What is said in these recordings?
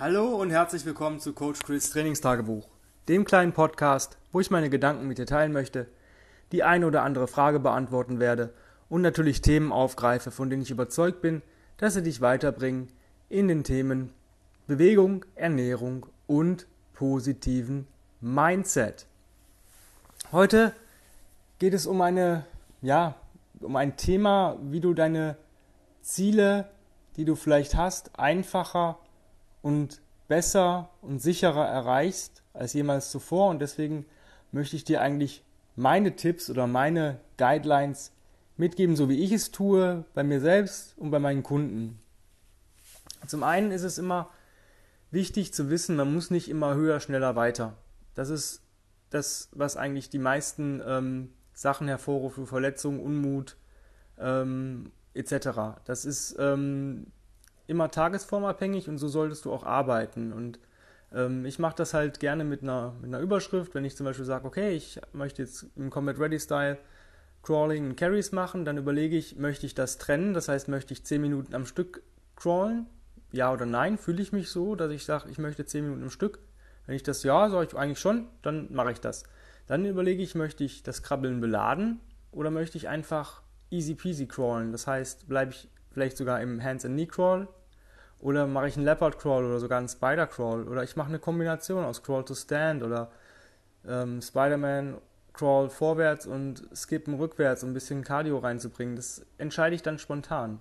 Hallo und herzlich willkommen zu Coach Chris Trainingstagebuch, dem kleinen Podcast, wo ich meine Gedanken mit dir teilen möchte, die eine oder andere Frage beantworten werde und natürlich Themen aufgreife, von denen ich überzeugt bin, dass sie dich weiterbringen in den Themen Bewegung, Ernährung und positiven Mindset. Heute geht es um eine, ja, um ein Thema, wie du deine Ziele, die du vielleicht hast, einfacher und besser und sicherer erreichst als jemals zuvor. Und deswegen möchte ich dir eigentlich meine Tipps oder meine Guidelines mitgeben, so wie ich es tue, bei mir selbst und bei meinen Kunden. Zum einen ist es immer wichtig zu wissen, man muss nicht immer höher, schneller, weiter. Das ist das, was eigentlich die meisten ähm, Sachen hervorruft, Verletzungen, Unmut ähm, etc. Das ist ähm, immer tagesformabhängig und so solltest du auch arbeiten. Und ähm, ich mache das halt gerne mit einer, mit einer Überschrift. Wenn ich zum Beispiel sage, okay, ich möchte jetzt im Combat Ready Style Crawling und Carries machen, dann überlege ich, möchte ich das trennen? Das heißt, möchte ich 10 Minuten am Stück crawlen? Ja oder nein? Fühle ich mich so, dass ich sage, ich möchte 10 Minuten am Stück? Wenn ich das ja, sage ich eigentlich schon, dann mache ich das. Dann überlege ich, möchte ich das Krabbeln beladen oder möchte ich einfach easy peasy crawlen? Das heißt, bleibe ich vielleicht sogar im Hands-and-Knee-Crawl oder mache ich einen Leopard Crawl oder sogar einen Spider Crawl. Oder ich mache eine Kombination aus Crawl to Stand oder ähm, Spider-Man Crawl vorwärts und Skippen rückwärts, um ein bisschen Cardio reinzubringen. Das entscheide ich dann spontan.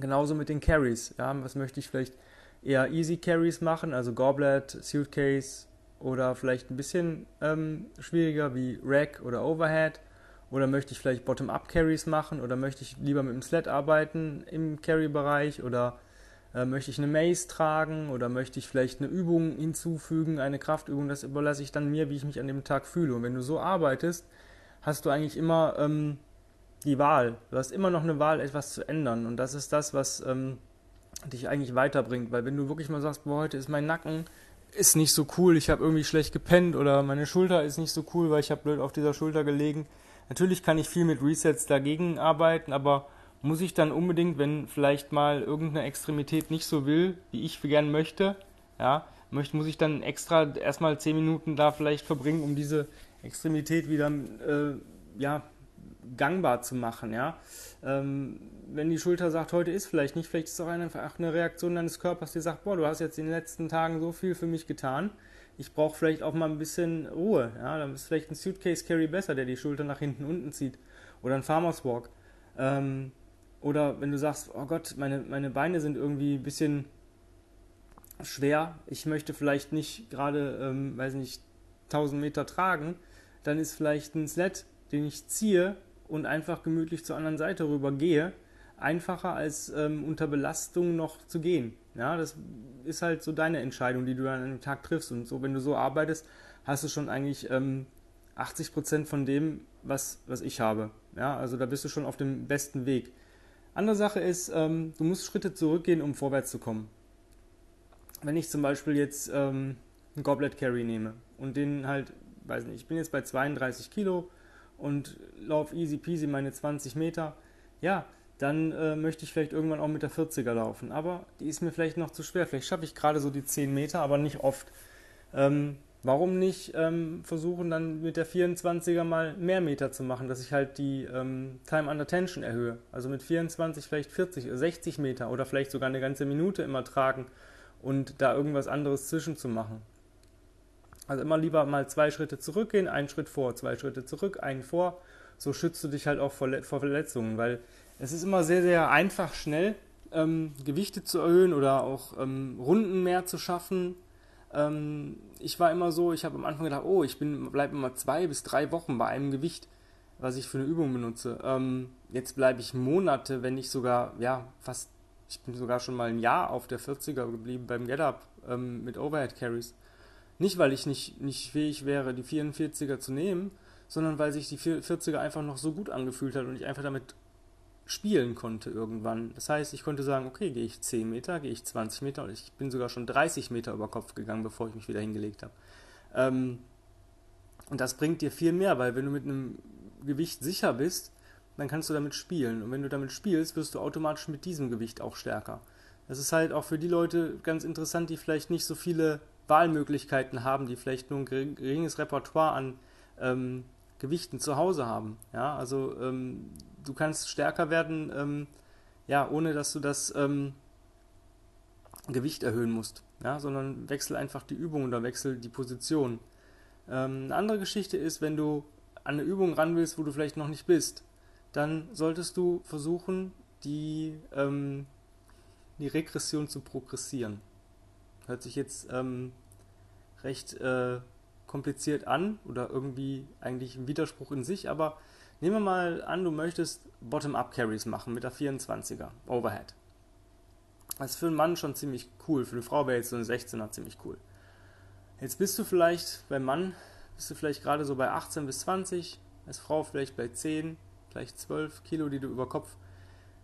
Genauso mit den Carries. Ja, was möchte ich vielleicht eher Easy Carries machen, also Goblet, Suitcase oder vielleicht ein bisschen ähm, schwieriger wie Rack oder Overhead. Oder möchte ich vielleicht Bottom-Up Carries machen oder möchte ich lieber mit dem Sled arbeiten im Carry-Bereich oder äh, möchte ich eine Maze tragen oder möchte ich vielleicht eine Übung hinzufügen, eine Kraftübung, das überlasse ich dann mir, wie ich mich an dem Tag fühle. Und wenn du so arbeitest, hast du eigentlich immer ähm, die Wahl. Du hast immer noch eine Wahl, etwas zu ändern. Und das ist das, was ähm, dich eigentlich weiterbringt. Weil wenn du wirklich mal sagst, boah, heute ist mein Nacken ist nicht so cool, ich habe irgendwie schlecht gepennt oder meine Schulter ist nicht so cool, weil ich habe blöd auf dieser Schulter gelegen. Natürlich kann ich viel mit Resets dagegen arbeiten, aber muss ich dann unbedingt, wenn vielleicht mal irgendeine Extremität nicht so will, wie ich gern möchte, ja, möchte, muss ich dann extra erstmal 10 Minuten da vielleicht verbringen, um diese Extremität wieder äh, ja, gangbar zu machen, ja. Ähm, wenn die Schulter sagt, heute ist vielleicht nicht, vielleicht ist es auch einfach eine Reaktion deines Körpers, die sagt, boah, du hast jetzt in den letzten Tagen so viel für mich getan, ich brauche vielleicht auch mal ein bisschen Ruhe, ja, dann ist vielleicht ein Suitcase Carry besser, der die Schulter nach hinten unten zieht oder ein Farmers Walk. Ähm, oder wenn du sagst, oh Gott, meine, meine Beine sind irgendwie ein bisschen schwer, ich möchte vielleicht nicht gerade, ähm, weiß nicht, 1000 Meter tragen, dann ist vielleicht ein Sled, den ich ziehe und einfach gemütlich zur anderen Seite rüber gehe, einfacher als ähm, unter Belastung noch zu gehen. Ja, das ist halt so deine Entscheidung, die du dann an dem Tag triffst. Und so, wenn du so arbeitest, hast du schon eigentlich ähm, 80 Prozent von dem, was, was ich habe. Ja, also da bist du schon auf dem besten Weg. Andere Sache ist, ähm, du musst Schritte zurückgehen, um vorwärts zu kommen. Wenn ich zum Beispiel jetzt ähm, einen Goblet Carry nehme und den halt, weiß nicht, ich bin jetzt bei 32 Kilo und laufe easy peasy meine 20 Meter, ja, dann äh, möchte ich vielleicht irgendwann auch mit der 40er laufen. Aber die ist mir vielleicht noch zu schwer. Vielleicht schaffe ich gerade so die 10 Meter, aber nicht oft. Ähm, Warum nicht ähm, versuchen, dann mit der 24er mal mehr Meter zu machen, dass ich halt die ähm, Time under Tension erhöhe? Also mit 24 vielleicht 40 oder 60 Meter oder vielleicht sogar eine ganze Minute immer tragen und da irgendwas anderes zwischen zu machen. Also immer lieber mal zwei Schritte zurückgehen, einen Schritt vor, zwei Schritte zurück, einen vor. So schützt du dich halt auch vor, vor Verletzungen, weil es ist immer sehr, sehr einfach, schnell ähm, Gewichte zu erhöhen oder auch ähm, Runden mehr zu schaffen ähm, ich war immer so, ich habe am Anfang gedacht, oh, ich bleibe immer zwei bis drei Wochen bei einem Gewicht, was ich für eine Übung benutze. Ähm, jetzt bleibe ich Monate, wenn nicht sogar, ja, fast, ich bin sogar schon mal ein Jahr auf der 40er geblieben beim Get-Up ähm, mit Overhead Carries. Nicht, weil ich nicht, nicht fähig wäre, die 44er zu nehmen, sondern weil sich die 40er einfach noch so gut angefühlt hat und ich einfach damit spielen konnte irgendwann. Das heißt, ich konnte sagen, okay, gehe ich 10 Meter, gehe ich 20 Meter und ich bin sogar schon 30 Meter über Kopf gegangen, bevor ich mich wieder hingelegt habe. Ähm, und das bringt dir viel mehr, weil wenn du mit einem Gewicht sicher bist, dann kannst du damit spielen. Und wenn du damit spielst, wirst du automatisch mit diesem Gewicht auch stärker. Das ist halt auch für die Leute ganz interessant, die vielleicht nicht so viele Wahlmöglichkeiten haben, die vielleicht nur ein geringes Repertoire an ähm, Gewichten zu Hause haben. Ja, also ähm, du kannst stärker werden, ähm, ja, ohne dass du das ähm, Gewicht erhöhen musst, ja, sondern wechsel einfach die Übung oder wechsel die Position. Ähm, eine andere Geschichte ist, wenn du an eine Übung ran willst, wo du vielleicht noch nicht bist, dann solltest du versuchen, die, ähm, die Regression zu progressieren. Hört sich jetzt ähm, recht äh, kompliziert an oder irgendwie eigentlich ein Widerspruch in sich, aber nehmen wir mal an, du möchtest Bottom-Up-Carries machen mit der 24er Overhead. Das ist für einen Mann schon ziemlich cool, für eine Frau wäre jetzt so eine 16er ziemlich cool. Jetzt bist du vielleicht beim Mann, bist du vielleicht gerade so bei 18 bis 20, als Frau vielleicht bei 10, vielleicht 12 Kilo, die du über Kopf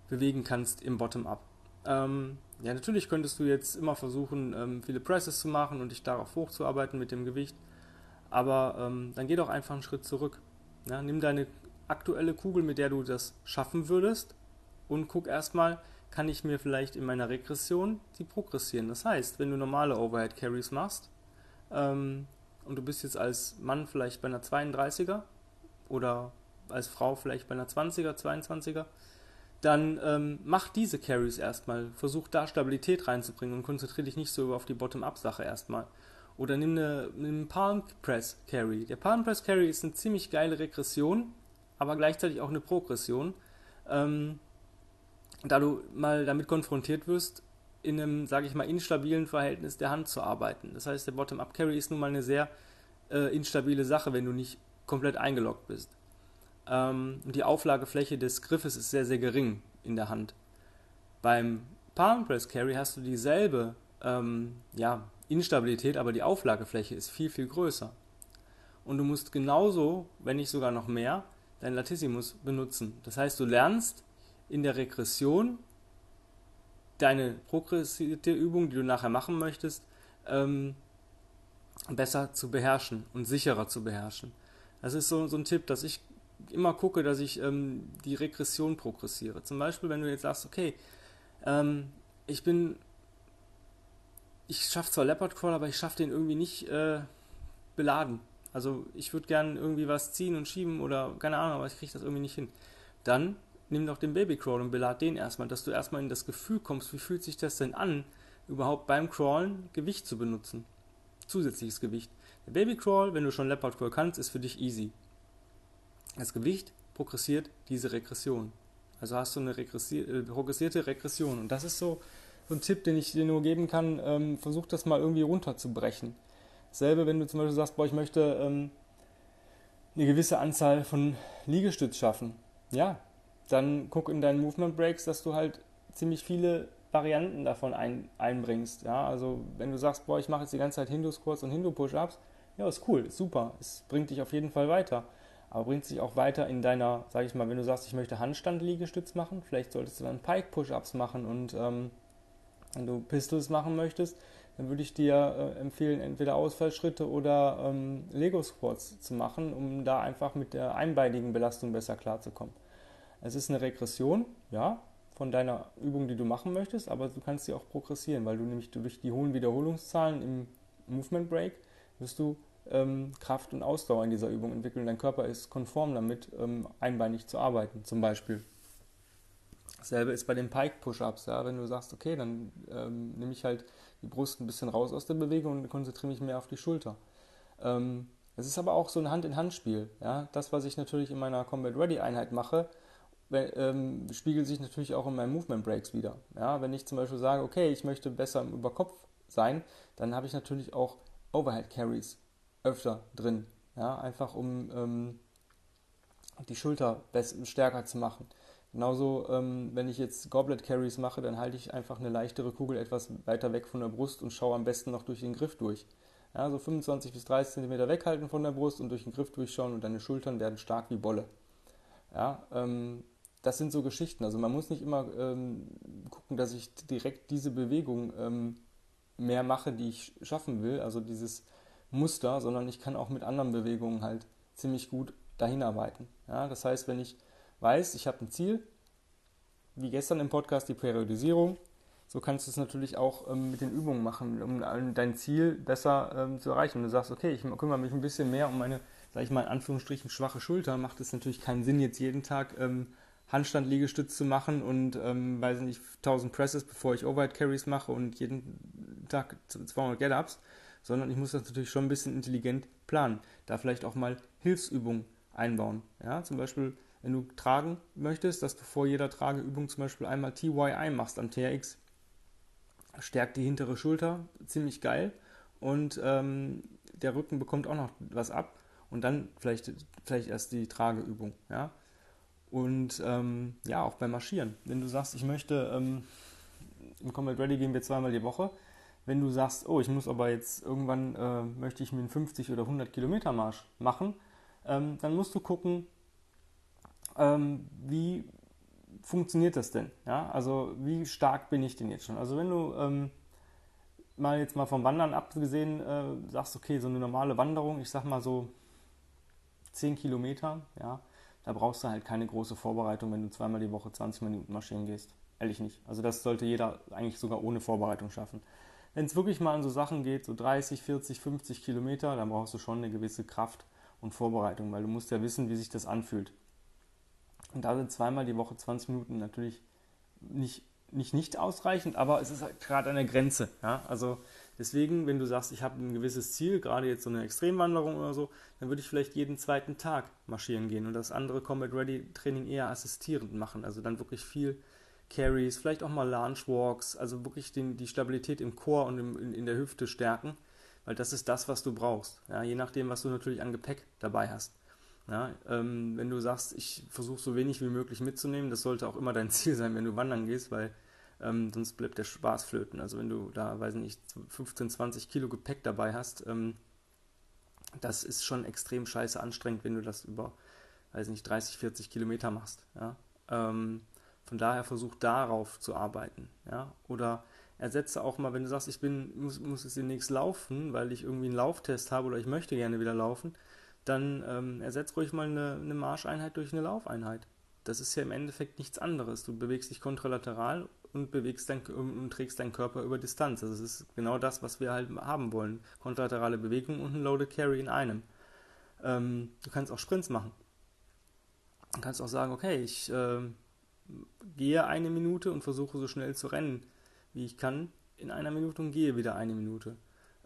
bewegen kannst im Bottom-up. Ähm, ja, natürlich könntest du jetzt immer versuchen, ähm, viele Presses zu machen und dich darauf hochzuarbeiten mit dem Gewicht, aber ähm, dann geh doch einfach einen Schritt zurück. Ja, nimm deine aktuelle Kugel, mit der du das schaffen würdest und guck erstmal, kann ich mir vielleicht in meiner Regression die progressieren. Das heißt, wenn du normale Overhead Carries machst ähm, und du bist jetzt als Mann vielleicht bei einer 32er oder als Frau vielleicht bei einer 20er, 22er, dann ähm, mach diese Carries erstmal. Versuch da Stabilität reinzubringen und konzentriere dich nicht so auf die Bottom-Up-Sache erstmal. Oder nimm, eine, nimm einen Palm Press Carry. Der Palm Press Carry ist eine ziemlich geile Regression, aber gleichzeitig auch eine Progression. Ähm, da du mal damit konfrontiert wirst, in einem, sage ich mal, instabilen Verhältnis der Hand zu arbeiten. Das heißt, der Bottom-Up Carry ist nun mal eine sehr äh, instabile Sache, wenn du nicht komplett eingeloggt bist. Ähm, die Auflagefläche des Griffes ist sehr, sehr gering in der Hand. Beim Palm Press Carry hast du dieselbe ähm, ja, Instabilität, aber die Auflagefläche ist viel, viel größer. Und du musst genauso, wenn nicht sogar noch mehr, dein Latissimus benutzen. Das heißt, du lernst in der Regression deine progressive Übung, die du nachher machen möchtest, ähm, besser zu beherrschen und sicherer zu beherrschen. Das ist so, so ein Tipp, dass ich immer gucke, dass ich ähm, die Regression progressiere. Zum Beispiel, wenn du jetzt sagst, okay, ähm, ich bin, ich schaffe zwar Leopard Crawl, aber ich schaffe den irgendwie nicht äh, beladen. Also ich würde gerne irgendwie was ziehen und schieben oder keine Ahnung, aber ich kriege das irgendwie nicht hin. Dann nimm doch den Baby Crawl und belad den erstmal, dass du erstmal in das Gefühl kommst, wie fühlt sich das denn an, überhaupt beim Crawlen Gewicht zu benutzen. Zusätzliches Gewicht. Der Baby Crawl, wenn du schon Leopard Crawl kannst, ist für dich easy. Das Gewicht progressiert diese Regression. Also hast du eine äh, progressierte Regression. Und das ist so, so ein Tipp, den ich dir nur geben kann. Ähm, versuch das mal irgendwie runterzubrechen. Dasselbe, wenn du zum Beispiel sagst, boah, ich möchte ähm, eine gewisse Anzahl von Liegestütz schaffen. Ja, dann guck in deinen Movement Breaks, dass du halt ziemlich viele Varianten davon ein, einbringst. Ja, also wenn du sagst, boah, ich mache jetzt die ganze Zeit Hindu-Squats und Hindu-Push-Ups, ja, ist cool, ist super, es bringt dich auf jeden Fall weiter aber bringt sich auch weiter in deiner, sage ich mal, wenn du sagst, ich möchte Handstand-Liegestütz machen, vielleicht solltest du dann Pike-Push-Ups machen und ähm, wenn du Pistols machen möchtest, dann würde ich dir äh, empfehlen, entweder Ausfallschritte oder ähm, Lego-Squats zu machen, um da einfach mit der einbeinigen Belastung besser klarzukommen. Es ist eine Regression, ja, von deiner Übung, die du machen möchtest, aber du kannst sie auch progressieren, weil du nämlich durch die hohen Wiederholungszahlen im Movement Break wirst du ähm, Kraft und Ausdauer in dieser Übung entwickeln. Dein Körper ist konform damit, ähm, einbeinig zu arbeiten, zum Beispiel. Dasselbe ist bei den Pike-Push-Ups. Ja? Wenn du sagst, okay, dann ähm, nehme ich halt die Brust ein bisschen raus aus der Bewegung und konzentriere mich mehr auf die Schulter. Ähm, es ist aber auch so ein Hand-in-Hand-Spiel. Ja? Das, was ich natürlich in meiner Combat Ready-Einheit mache, ähm, spiegelt sich natürlich auch in meinen Movement Breaks wieder. Ja? Wenn ich zum Beispiel sage, okay, ich möchte besser im Überkopf sein, dann habe ich natürlich auch Overhead Carries öfter drin. Ja, einfach um ähm, die Schulter stärker zu machen. Genauso, ähm, wenn ich jetzt Goblet Carries mache, dann halte ich einfach eine leichtere Kugel etwas weiter weg von der Brust und schaue am besten noch durch den Griff durch. Ja, so 25 bis 30 cm weghalten von der Brust und durch den Griff durchschauen und deine Schultern werden stark wie Bolle. Ja, ähm, das sind so Geschichten. Also man muss nicht immer ähm, gucken, dass ich direkt diese Bewegung ähm, mehr mache, die ich schaffen will. Also dieses Muster, sondern ich kann auch mit anderen Bewegungen halt ziemlich gut dahin arbeiten. Ja, das heißt, wenn ich weiß, ich habe ein Ziel, wie gestern im Podcast die Periodisierung, so kannst du es natürlich auch ähm, mit den Übungen machen, um dein Ziel besser ähm, zu erreichen. Wenn du sagst, okay, ich kümmere mich ein bisschen mehr um meine, sag ich mal in Anführungsstrichen, schwache Schulter, macht es natürlich keinen Sinn, jetzt jeden Tag ähm, Handstand-Liegestütz zu machen und, ähm, weiß nicht, 1000 Presses, bevor ich Overhead Carries mache und jeden Tag 200 Get-Ups, sondern ich muss das natürlich schon ein bisschen intelligent planen. Da vielleicht auch mal Hilfsübungen einbauen. Ja, zum Beispiel, wenn du tragen möchtest, dass du vor jeder Trageübung zum Beispiel einmal TYI machst am TRX. Stärkt die hintere Schulter ziemlich geil und ähm, der Rücken bekommt auch noch was ab und dann vielleicht, vielleicht erst die Trageübung. Ja? Und ähm, ja, auch beim Marschieren. Wenn du sagst, ich möchte, ähm, im Combat Ready gehen wir zweimal die Woche. Wenn du sagst, oh, ich muss aber jetzt irgendwann, äh, möchte ich mir einen 50 oder 100 Kilometer Marsch machen, ähm, dann musst du gucken, ähm, wie funktioniert das denn? Ja? Also wie stark bin ich denn jetzt schon? Also wenn du ähm, mal jetzt mal vom Wandern abgesehen äh, sagst, okay, so eine normale Wanderung, ich sag mal so 10 Kilometer, ja, da brauchst du halt keine große Vorbereitung, wenn du zweimal die Woche 20 Minuten marschieren gehst. Ehrlich nicht. Also das sollte jeder eigentlich sogar ohne Vorbereitung schaffen. Wenn es wirklich mal an so Sachen geht, so 30, 40, 50 Kilometer, dann brauchst du schon eine gewisse Kraft und Vorbereitung, weil du musst ja wissen, wie sich das anfühlt. Und da sind zweimal die Woche 20 Minuten natürlich nicht, nicht, nicht ausreichend, aber es ist halt gerade an der Grenze. Ja? Also Deswegen, wenn du sagst, ich habe ein gewisses Ziel, gerade jetzt so eine Extremwanderung oder so, dann würde ich vielleicht jeden zweiten Tag marschieren gehen und das andere Combat Ready Training eher assistierend machen. Also dann wirklich viel Carries, vielleicht auch mal Launch Walks, also wirklich den, die Stabilität im Chor und im, in, in, der Hüfte stärken, weil das ist das, was du brauchst. Ja, je nachdem, was du natürlich an Gepäck dabei hast. Ja, ähm, wenn du sagst, ich versuche so wenig wie möglich mitzunehmen, das sollte auch immer dein Ziel sein, wenn du wandern gehst, weil ähm, sonst bleibt der Spaß flöten. Also wenn du da, weiß nicht, 15, 20 Kilo Gepäck dabei hast, ähm, das ist schon extrem scheiße anstrengend, wenn du das über, weiß nicht, 30, 40 Kilometer machst. Ja? Ähm, von daher versuch darauf zu arbeiten. Ja? Oder ersetze auch mal, wenn du sagst, ich bin, muss, muss es demnächst laufen, weil ich irgendwie einen Lauftest habe oder ich möchte gerne wieder laufen, dann ähm, ersetze ruhig mal eine, eine Marscheinheit durch eine Laufeinheit. Das ist ja im Endeffekt nichts anderes. Du bewegst dich kontralateral und bewegst dein, und trägst deinen Körper über Distanz. Also es ist genau das, was wir halt haben wollen. Kontralaterale Bewegung und ein Loaded Carry in einem. Ähm, du kannst auch Sprints machen. Du kannst auch sagen, okay, ich äh, gehe eine Minute und versuche so schnell zu rennen, wie ich kann, in einer Minute und gehe wieder eine Minute.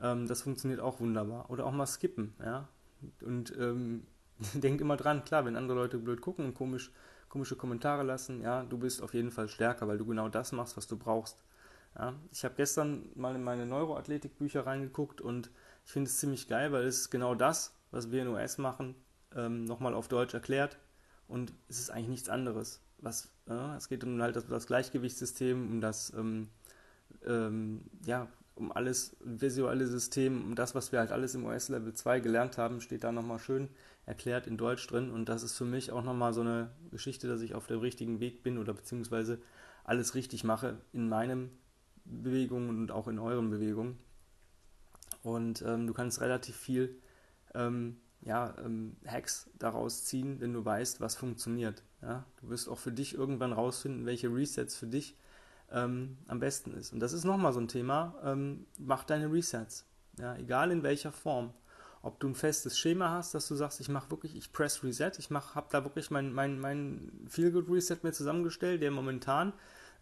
Ähm, das funktioniert auch wunderbar. Oder auch mal skippen, ja. Und ähm, denkt immer dran, klar, wenn andere Leute blöd gucken und komisch komische Kommentare lassen, ja, du bist auf jeden Fall stärker, weil du genau das machst, was du brauchst. Ja, ich habe gestern mal in meine Neuroathletik-Bücher reingeguckt und ich finde es ziemlich geil, weil es genau das, was wir in US machen, ähm, nochmal auf Deutsch erklärt und es ist eigentlich nichts anderes. Was, äh, es geht um halt das, das Gleichgewichtssystem, um das, ähm, ähm, ja, um alles visuelle System, um das, was wir halt alles im US Level 2 gelernt haben, steht da nochmal schön erklärt in Deutsch drin und das ist für mich auch nochmal so eine Geschichte, dass ich auf dem richtigen Weg bin oder beziehungsweise alles richtig mache in meinen Bewegungen und auch in euren Bewegungen. Und ähm, du kannst relativ viel ähm, ja, ähm, Hacks daraus ziehen, wenn du weißt, was funktioniert. Ja? Du wirst auch für dich irgendwann rausfinden, welche Resets für dich ähm, am besten ist. Und das ist nochmal so ein Thema. Ähm, mach deine Resets. Ja? Egal in welcher Form ob du ein festes Schema hast, dass du sagst, ich mache wirklich, ich press Reset, ich habe da wirklich mein, mein, mein Feel-Good Reset mir zusammengestellt, der momentan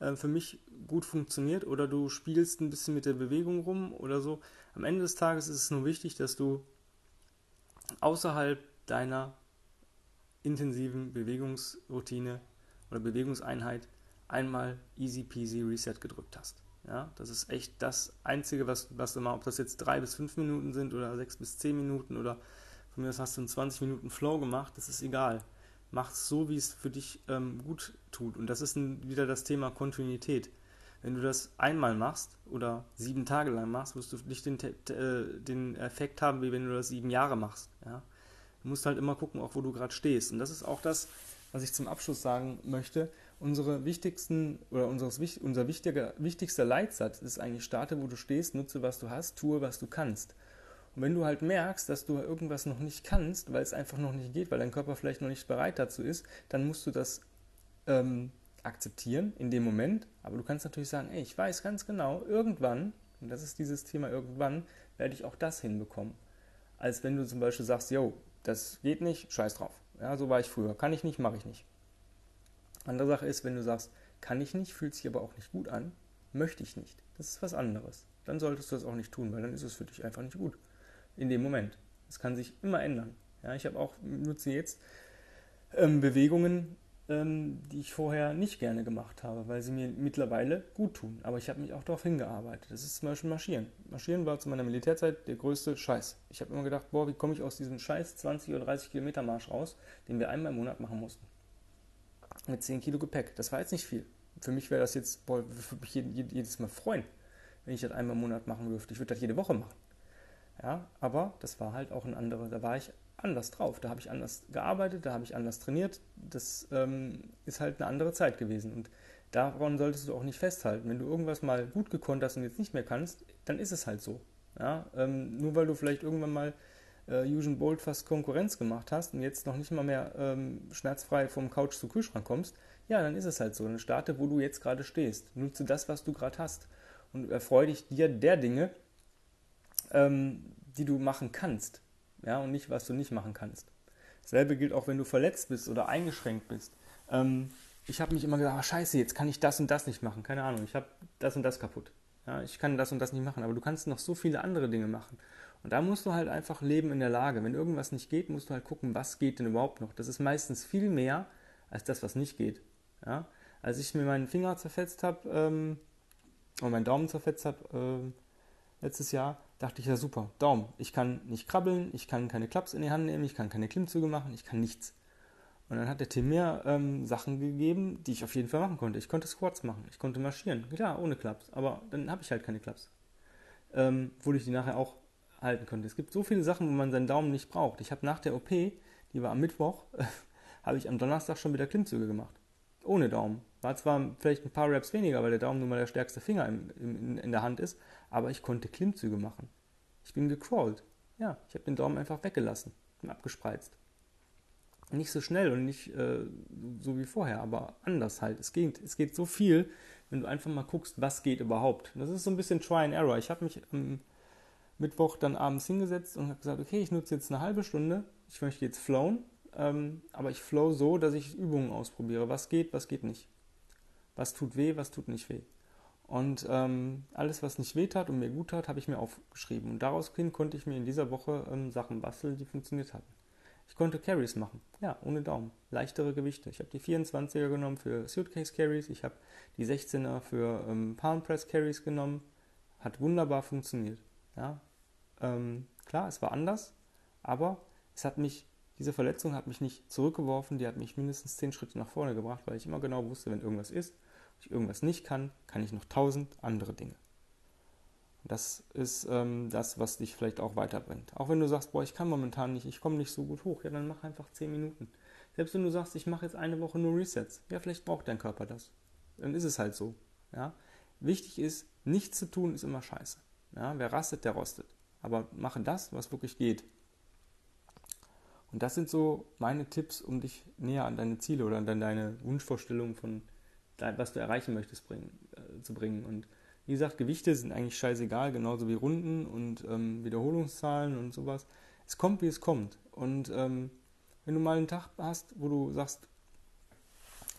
äh, für mich gut funktioniert, oder du spielst ein bisschen mit der Bewegung rum oder so. Am Ende des Tages ist es nur wichtig, dass du außerhalb deiner intensiven Bewegungsroutine oder Bewegungseinheit einmal easy peasy Reset gedrückt hast. Ja, das ist echt das Einzige, was, was du ob das jetzt drei bis fünf Minuten sind oder sechs bis zehn Minuten oder von mir aus hast du einen 20 Minuten Flow gemacht, das ist egal. Mach es so, wie es für dich ähm, gut tut. Und das ist ein, wieder das Thema Kontinuität. Wenn du das einmal machst oder sieben Tage lang machst, wirst du nicht den, äh, den Effekt haben, wie wenn du das sieben Jahre machst. Ja? Du musst halt immer gucken, auch wo du gerade stehst. Und das ist auch das, was ich zum Abschluss sagen möchte unsere wichtigsten oder unseres, unser wichtiger, wichtigster Leitsatz ist eigentlich starte, wo du stehst, nutze, was du hast, tue, was du kannst. Und wenn du halt merkst, dass du irgendwas noch nicht kannst, weil es einfach noch nicht geht, weil dein Körper vielleicht noch nicht bereit dazu ist, dann musst du das ähm, akzeptieren in dem Moment, aber du kannst natürlich sagen, ey, ich weiß ganz genau, irgendwann, und das ist dieses Thema irgendwann, werde ich auch das hinbekommen. Als wenn du zum Beispiel sagst, yo, das geht nicht, scheiß drauf. Ja, so war ich früher. Kann ich nicht, mache ich nicht. Andere Sache ist, wenn du sagst, kann ich nicht, fühlt sich aber auch nicht gut an, möchte ich nicht. Das ist was anderes. Dann solltest du das auch nicht tun, weil dann ist es für dich einfach nicht gut. In dem Moment. Es kann sich immer ändern. Ja, ich habe auch, nutze jetzt ähm, Bewegungen, ähm, die ich vorher nicht gerne gemacht habe, weil sie mir mittlerweile gut tun. Aber ich habe mich auch darauf hingearbeitet. Das ist zum Beispiel Marschieren. Marschieren war zu meiner Militärzeit der größte Scheiß. Ich habe immer gedacht, boah, wie komme ich aus diesem Scheiß 20 oder 30 Kilometer Marsch raus, den wir einmal im Monat machen mussten. Mit 10 Kilo Gepäck. Das war jetzt nicht viel. Für mich wäre das jetzt, boah, würde mich jedes Mal freuen, wenn ich das einmal im Monat machen dürfte. Ich würde das jede Woche machen. Ja, aber das war halt auch ein anderer, da war ich anders drauf. Da habe ich anders gearbeitet, da habe ich anders trainiert. Das ähm, ist halt eine andere Zeit gewesen. Und daran solltest du auch nicht festhalten. Wenn du irgendwas mal gut gekonnt hast und jetzt nicht mehr kannst, dann ist es halt so. Ja? Ähm, nur weil du vielleicht irgendwann mal äh, Usain Bolt fast Konkurrenz gemacht hast und jetzt noch nicht mal mehr ähm, schmerzfrei vom Couch zu Kühlschrank kommst, ja, dann ist es halt so. Dann starte, wo du jetzt gerade stehst. Nutze das, was du gerade hast. Und erfreue dich dir der Dinge, ähm, die du machen kannst ja, und nicht, was du nicht machen kannst. Dasselbe gilt auch, wenn du verletzt bist oder eingeschränkt bist. Ähm, ich habe mich immer gedacht, oh, scheiße, jetzt kann ich das und das nicht machen. Keine Ahnung, ich habe das und das kaputt. Ja, ich kann das und das nicht machen, aber du kannst noch so viele andere Dinge machen. Und da musst du halt einfach leben in der Lage. Wenn irgendwas nicht geht, musst du halt gucken, was geht denn überhaupt noch. Das ist meistens viel mehr als das, was nicht geht. Ja? Als ich mir meinen Finger zerfetzt habe, ähm, oder meinen Daumen zerfetzt habe, ähm, letztes Jahr, dachte ich, ja super, Daumen. Ich kann nicht krabbeln, ich kann keine Klaps in die Hand nehmen, ich kann keine Klimmzüge machen, ich kann nichts. Und dann hat der Tim mir ähm, Sachen gegeben, die ich auf jeden Fall machen konnte. Ich konnte Squats machen, ich konnte marschieren, klar, ohne Klaps, aber dann habe ich halt keine Klaps. Ähm, wo ich die nachher auch halten konnte. Es gibt so viele Sachen, wo man seinen Daumen nicht braucht. Ich habe nach der OP, die war am Mittwoch, habe ich am Donnerstag schon wieder Klimmzüge gemacht. Ohne Daumen. War zwar vielleicht ein paar Raps weniger, weil der Daumen nun mal der stärkste Finger in, in, in der Hand ist, aber ich konnte Klimmzüge machen. Ich bin gecrawlt. Ja, ich habe den Daumen einfach weggelassen und abgespreizt. Nicht so schnell und nicht äh, so wie vorher, aber anders halt. Es geht, es geht so viel, wenn du einfach mal guckst, was geht überhaupt. Das ist so ein bisschen Try and Error. Ich habe mich am Mittwoch dann abends hingesetzt und habe gesagt, okay, ich nutze jetzt eine halbe Stunde. Ich möchte jetzt flowen, ähm, aber ich flow so, dass ich Übungen ausprobiere. Was geht, was geht nicht. Was tut weh, was tut nicht weh. Und ähm, alles, was nicht weh tat und mir gut tat, habe ich mir aufgeschrieben. Und daraus konnte ich mir in dieser Woche ähm, Sachen basteln, die funktioniert hatten. Ich konnte Carries machen, ja, ohne Daumen. Leichtere Gewichte. Ich habe die 24er genommen für Suitcase Carries, ich habe die 16er für ähm, Palm Press Carries genommen. Hat wunderbar funktioniert. Ja. Ähm, klar, es war anders, aber es hat mich, diese Verletzung hat mich nicht zurückgeworfen, die hat mich mindestens 10 Schritte nach vorne gebracht, weil ich immer genau wusste, wenn irgendwas ist, ich irgendwas nicht kann, kann ich noch tausend andere Dinge. Das ist ähm, das, was dich vielleicht auch weiterbringt. Auch wenn du sagst, boah, ich kann momentan nicht, ich komme nicht so gut hoch, ja, dann mach einfach 10 Minuten. Selbst wenn du sagst, ich mache jetzt eine Woche nur Resets, ja, vielleicht braucht dein Körper das. Dann ist es halt so. Ja. Wichtig ist, nichts zu tun ist immer scheiße. Ja. Wer rastet, der rostet. Aber mache das, was wirklich geht. Und das sind so meine Tipps, um dich näher an deine Ziele oder an deine Wunschvorstellungen von was du erreichen möchtest, bringen, äh, zu bringen. Und wie gesagt, Gewichte sind eigentlich scheißegal, genauso wie Runden und ähm, Wiederholungszahlen und sowas. Es kommt, wie es kommt. Und ähm, wenn du mal einen Tag hast, wo du sagst,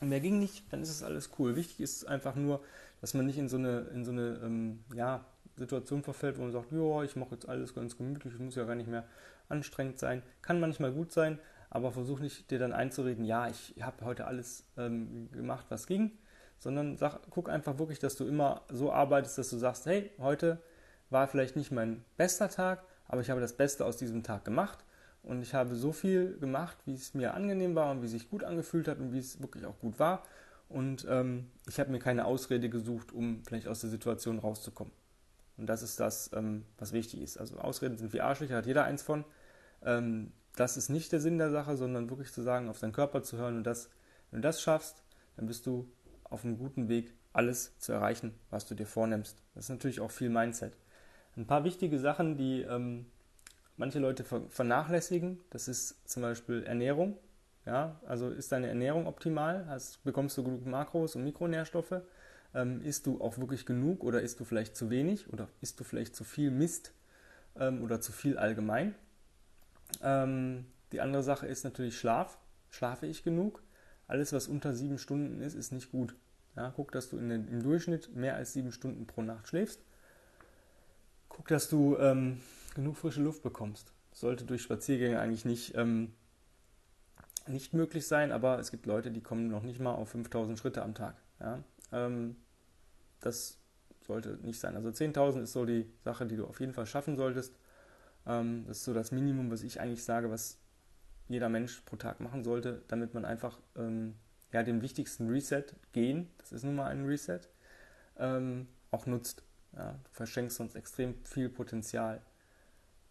mehr ging nicht, dann ist es alles cool. Wichtig ist einfach nur, dass man nicht in so eine, in so eine ähm, ja, Situation verfällt, wo man sagt, ja, ich mache jetzt alles ganz gemütlich, es muss ja gar nicht mehr anstrengend sein. Kann manchmal gut sein, aber versuch nicht dir dann einzureden, ja, ich habe heute alles ähm, gemacht, was ging sondern sag, guck einfach wirklich, dass du immer so arbeitest, dass du sagst, hey, heute war vielleicht nicht mein bester Tag, aber ich habe das Beste aus diesem Tag gemacht und ich habe so viel gemacht, wie es mir angenehm war und wie es sich gut angefühlt hat und wie es wirklich auch gut war. Und ähm, ich habe mir keine Ausrede gesucht, um vielleicht aus der Situation rauszukommen. Und das ist das, ähm, was wichtig ist. Also Ausreden sind wie Arschlöcher, hat jeder eins von. Ähm, das ist nicht der Sinn der Sache, sondern wirklich zu sagen, auf deinen Körper zu hören. Und das, wenn du das schaffst, dann bist du auf einem guten Weg, alles zu erreichen, was du dir vornimmst. Das ist natürlich auch viel Mindset. Ein paar wichtige Sachen, die ähm, manche Leute vernachlässigen, das ist zum Beispiel Ernährung. Ja, also ist deine Ernährung optimal? Hast, bekommst du genug Makros und Mikronährstoffe? Ähm, isst du auch wirklich genug oder isst du vielleicht zu wenig oder isst du vielleicht zu viel Mist ähm, oder zu viel allgemein? Ähm, die andere Sache ist natürlich Schlaf. Schlafe ich genug? Alles, was unter sieben Stunden ist, ist nicht gut. Ja, guck, dass du den, im Durchschnitt mehr als sieben Stunden pro Nacht schläfst. Guck, dass du ähm, genug frische Luft bekommst. Sollte durch Spaziergänge eigentlich nicht, ähm, nicht möglich sein, aber es gibt Leute, die kommen noch nicht mal auf 5000 Schritte am Tag. Ja? Ähm, das sollte nicht sein. Also 10.000 ist so die Sache, die du auf jeden Fall schaffen solltest. Ähm, das ist so das Minimum, was ich eigentlich sage, was jeder Mensch pro Tag machen sollte, damit man einfach ähm, ja, den wichtigsten Reset, gehen, das ist nun mal ein Reset, ähm, auch nutzt. Ja, du verschenkst sonst extrem viel Potenzial.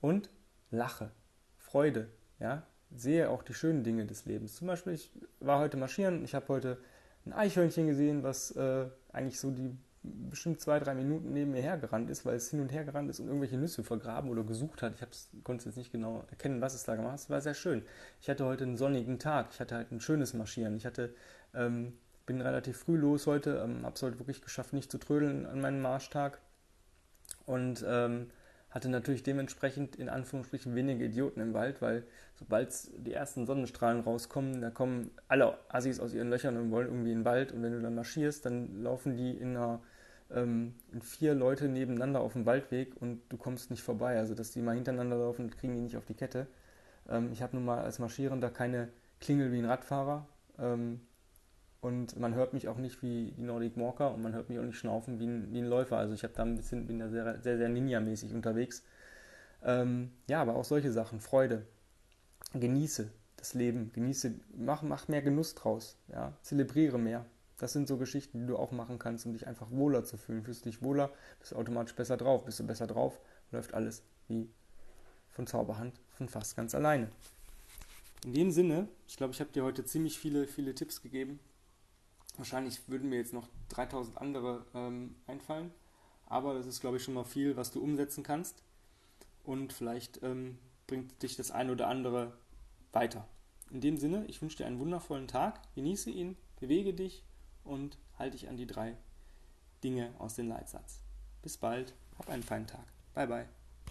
Und lache, Freude, ja, sehe auch die schönen Dinge des Lebens. Zum Beispiel, ich war heute marschieren, ich habe heute ein Eichhörnchen gesehen, was äh, eigentlich so die bestimmt zwei, drei Minuten neben mir hergerannt ist, weil es hin und her gerannt ist und irgendwelche Nüsse vergraben oder gesucht hat. Ich konnte jetzt nicht genau erkennen, was es da gemacht hat. Es war sehr schön. Ich hatte heute einen sonnigen Tag. Ich hatte halt ein schönes Marschieren. Ich hatte, ähm, bin relativ früh los heute, ähm, habe es heute wirklich geschafft, nicht zu trödeln an meinem Marschtag. Und ähm, hatte natürlich dementsprechend in Anführungsstrichen wenige Idioten im Wald, weil sobald die ersten Sonnenstrahlen rauskommen, da kommen alle Assis aus ihren Löchern und wollen irgendwie in den Wald und wenn du dann marschierst, dann laufen die in, einer, ähm, vier Leute nebeneinander auf dem Waldweg und du kommst nicht vorbei. Also dass die mal hintereinander laufen, kriegen die nicht auf die Kette. Ähm, ich habe nun mal als Marschierender keine Klingel wie ein Radfahrer. Ähm, und man hört mich auch nicht wie die Nordic Walker und man hört mich auch nicht schnaufen wie ein, wie ein Läufer. Also ich habe da ein bisschen, bin da sehr, sehr, sehr Ninja-mäßig unterwegs. Ähm, ja, aber auch solche Sachen. Freude. Genieße das Leben. Genieße, mach, mach mehr Genuss draus. Ja? Zelebriere mehr. Das sind so Geschichten, die du auch machen kannst, um dich einfach wohler zu fühlen. Fühlst du dich wohler, bist du automatisch besser drauf. Bist du besser drauf, läuft alles wie von Zauberhand, von fast ganz alleine. In dem Sinne, ich glaube, ich habe dir heute ziemlich viele, viele Tipps gegeben, Wahrscheinlich würden mir jetzt noch 3000 andere ähm, einfallen, aber das ist, glaube ich, schon mal viel, was du umsetzen kannst und vielleicht ähm, bringt dich das ein oder andere weiter. In dem Sinne, ich wünsche dir einen wundervollen Tag, genieße ihn, bewege dich und halte dich an die drei Dinge aus dem Leitsatz. Bis bald, hab einen feinen Tag. Bye bye.